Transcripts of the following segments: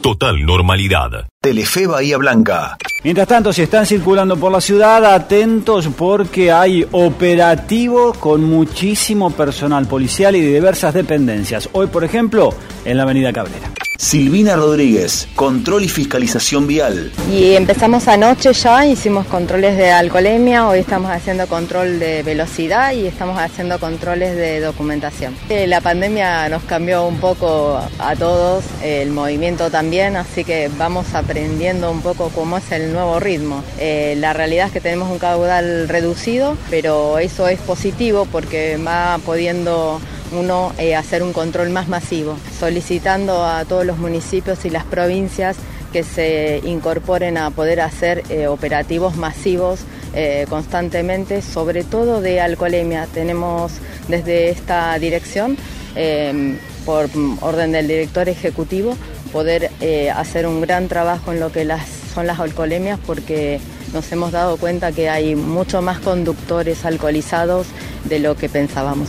Total normalidad. Telefe Bahía Blanca. Mientras tanto, si están circulando por la ciudad, atentos porque hay operativo con muchísimo personal policial y de diversas dependencias. Hoy, por ejemplo, en la Avenida Cabrera. Silvina Rodríguez, control y fiscalización vial. Y empezamos anoche ya, hicimos controles de alcoholemia, hoy estamos haciendo control de velocidad y estamos haciendo controles de documentación. Eh, la pandemia nos cambió un poco a todos, el movimiento también, así que vamos aprendiendo un poco cómo es el nuevo ritmo. Eh, la realidad es que tenemos un caudal reducido, pero eso es positivo porque va pudiendo uno eh, hacer un control más masivo, solicitando a todos los municipios y las provincias que se incorporen a poder hacer eh, operativos masivos eh, constantemente, sobre todo de alcoholemia. Tenemos desde esta dirección, por orden del director ejecutivo, poder hacer un gran trabajo en lo que son las alcoholemias porque nos hemos dado cuenta que hay mucho más conductores alcoholizados de lo que pensábamos.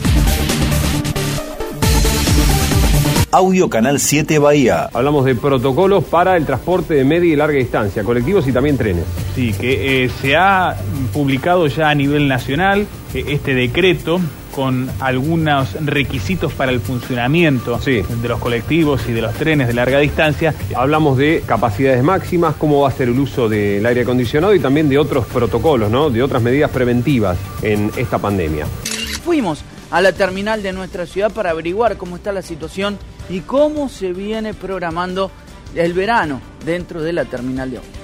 Audio Canal 7 Bahía. Hablamos de protocolos para el transporte de media y larga distancia, colectivos y también trenes. Sí, que eh, se ha publicado ya a nivel nacional eh, este decreto con algunos requisitos para el funcionamiento de los colectivos y de los trenes de larga distancia. Hablamos de capacidades máximas, cómo va a ser el uso del aire acondicionado y también de otros protocolos, ¿no? de otras medidas preventivas en esta pandemia. Fuimos a la terminal de nuestra ciudad para averiguar cómo está la situación y cómo se viene programando el verano dentro de la terminal de ómnibus.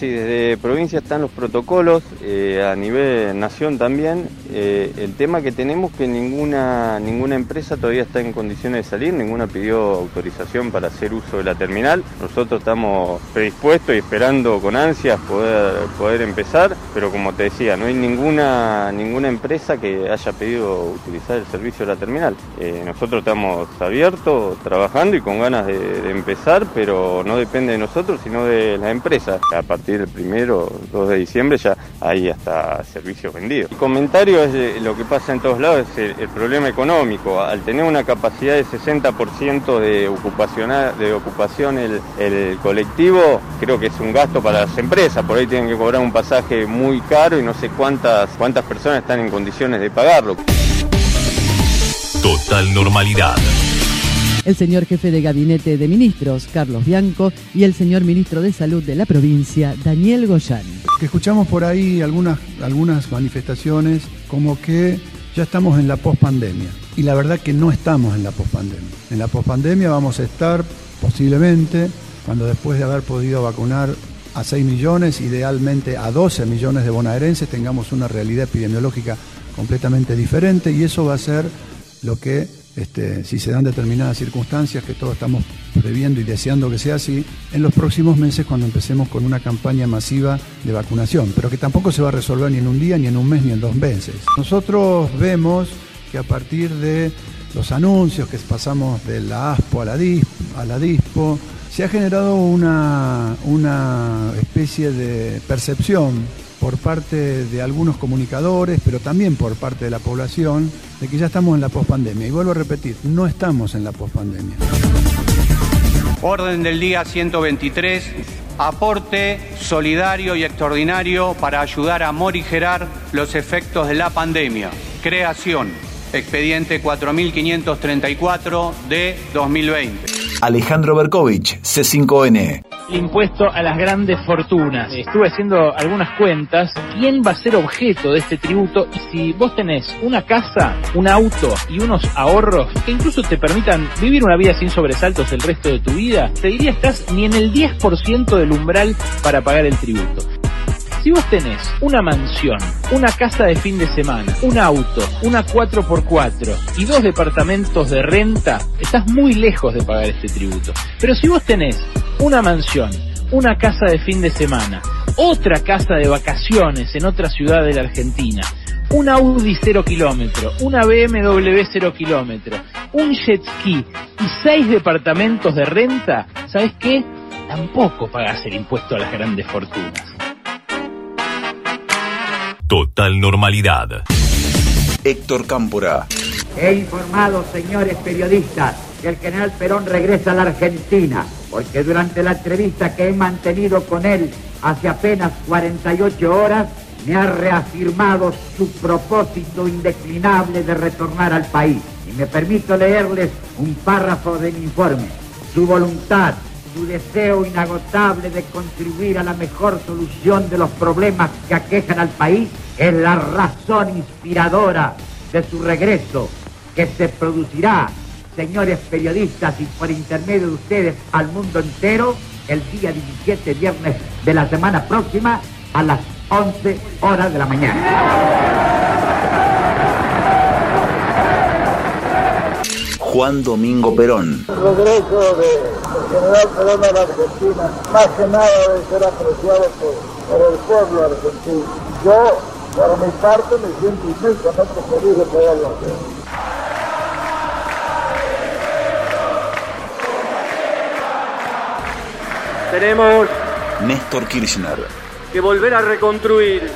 Sí, desde provincia están los protocolos, eh, a nivel nación también. Eh, el tema que tenemos que ninguna, ninguna empresa todavía está en condiciones de salir, ninguna pidió autorización para hacer uso de la terminal. Nosotros estamos predispuestos y esperando con ansias poder, poder empezar, pero como te decía, no hay ninguna, ninguna empresa que haya pedido utilizar el servicio de la terminal. Eh, nosotros estamos abiertos, trabajando y con ganas de, de empezar, pero no depende de nosotros, sino de la empresa. A partir el primero, 2 de diciembre ya hay hasta servicios vendidos. El comentario es lo que pasa en todos lados, es el, problema económico. Al tener una capacidad de 60% de, ocupación, de ocupación el, el colectivo, creo que es un gasto para las empresas. Por ahí tienen que cobrar un pasaje muy caro y no sé cuántas, cuántas personas están en condiciones de pagarlo. Total normalidad el señor jefe de gabinete de ministros, Carlos Bianco, y el señor ministro de Salud de la provincia, Daniel Goyán. escuchamos por ahí algunas, algunas manifestaciones como que ya estamos en la pospandemia. Y la verdad que no estamos en la pospandemia. En la pospandemia vamos a estar posiblemente cuando después de haber podido vacunar a 6 millones, idealmente a 12 millones de bonaerenses, tengamos una realidad epidemiológica completamente diferente y eso va a ser lo que este, si se dan determinadas circunstancias que todos estamos previendo y deseando que sea así, en los próximos meses cuando empecemos con una campaña masiva de vacunación, pero que tampoco se va a resolver ni en un día, ni en un mes, ni en dos meses. Nosotros vemos que a partir de los anuncios que pasamos de la ASPO a la, a la DISPO, se ha generado una, una especie de percepción por parte de algunos comunicadores, pero también por parte de la población, de que ya estamos en la pospandemia. Y vuelvo a repetir, no estamos en la pospandemia. Orden del día 123, aporte solidario y extraordinario para ayudar a morigerar los efectos de la pandemia. Creación, expediente 4534 de 2020. Alejandro Berkovich, C5N. Impuesto a las grandes fortunas. Estuve haciendo algunas cuentas. ¿Quién va a ser objeto de este tributo? Y si vos tenés una casa, un auto y unos ahorros que incluso te permitan vivir una vida sin sobresaltos el resto de tu vida, te diría estás ni en el 10% del umbral para pagar el tributo. Si vos tenés una mansión, una casa de fin de semana, un auto, una 4x4 y dos departamentos de renta, estás muy lejos de pagar este tributo. Pero si vos tenés una mansión, una casa de fin de semana, otra casa de vacaciones en otra ciudad de la Argentina, un Audi 0 kilómetro, una BMW 0 kilómetro, un jet ski y seis departamentos de renta, ¿sabes qué? Tampoco pagas el impuesto a las grandes fortunas. Total normalidad. Héctor Cámpora. He informado, señores periodistas, que el general Perón regresa a la Argentina, porque durante la entrevista que he mantenido con él hace apenas 48 horas, me ha reafirmado su propósito indeclinable de retornar al país. Y me permito leerles un párrafo de mi informe. Su voluntad, su deseo inagotable de contribuir a la mejor solución de los problemas que aquejan al país es la razón inspiradora de su regreso, que se producirá, señores periodistas y por intermedio de ustedes al mundo entero, el día 17 viernes de la semana próxima a las 11 horas de la mañana. Juan Domingo Perón. El regreso de general Perón a la Argentina, más que nada debe ser apreciado por, por el pueblo argentino. Yo, por mi parte, me siento inmensamente feliz de poderlo hacer. Tenemos Néstor Kirchner. que volver a reconstruir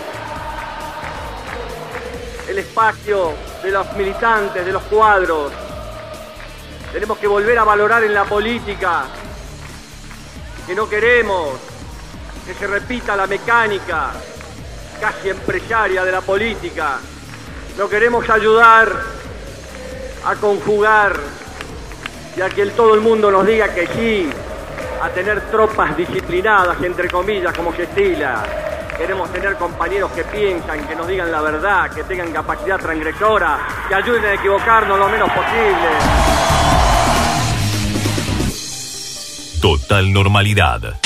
el espacio de los militantes, de los cuadros. Tenemos que volver a valorar en la política que no queremos que se repita la mecánica casi empresaria de la política. No queremos ayudar a conjugar y a que el- todo el mundo nos diga que sí, a tener tropas disciplinadas, entre comillas, como se. Queremos tener compañeros que piensan, que nos digan la verdad, que tengan capacidad transgresora, que ayuden a equivocarnos lo menos posible. Total normalidad.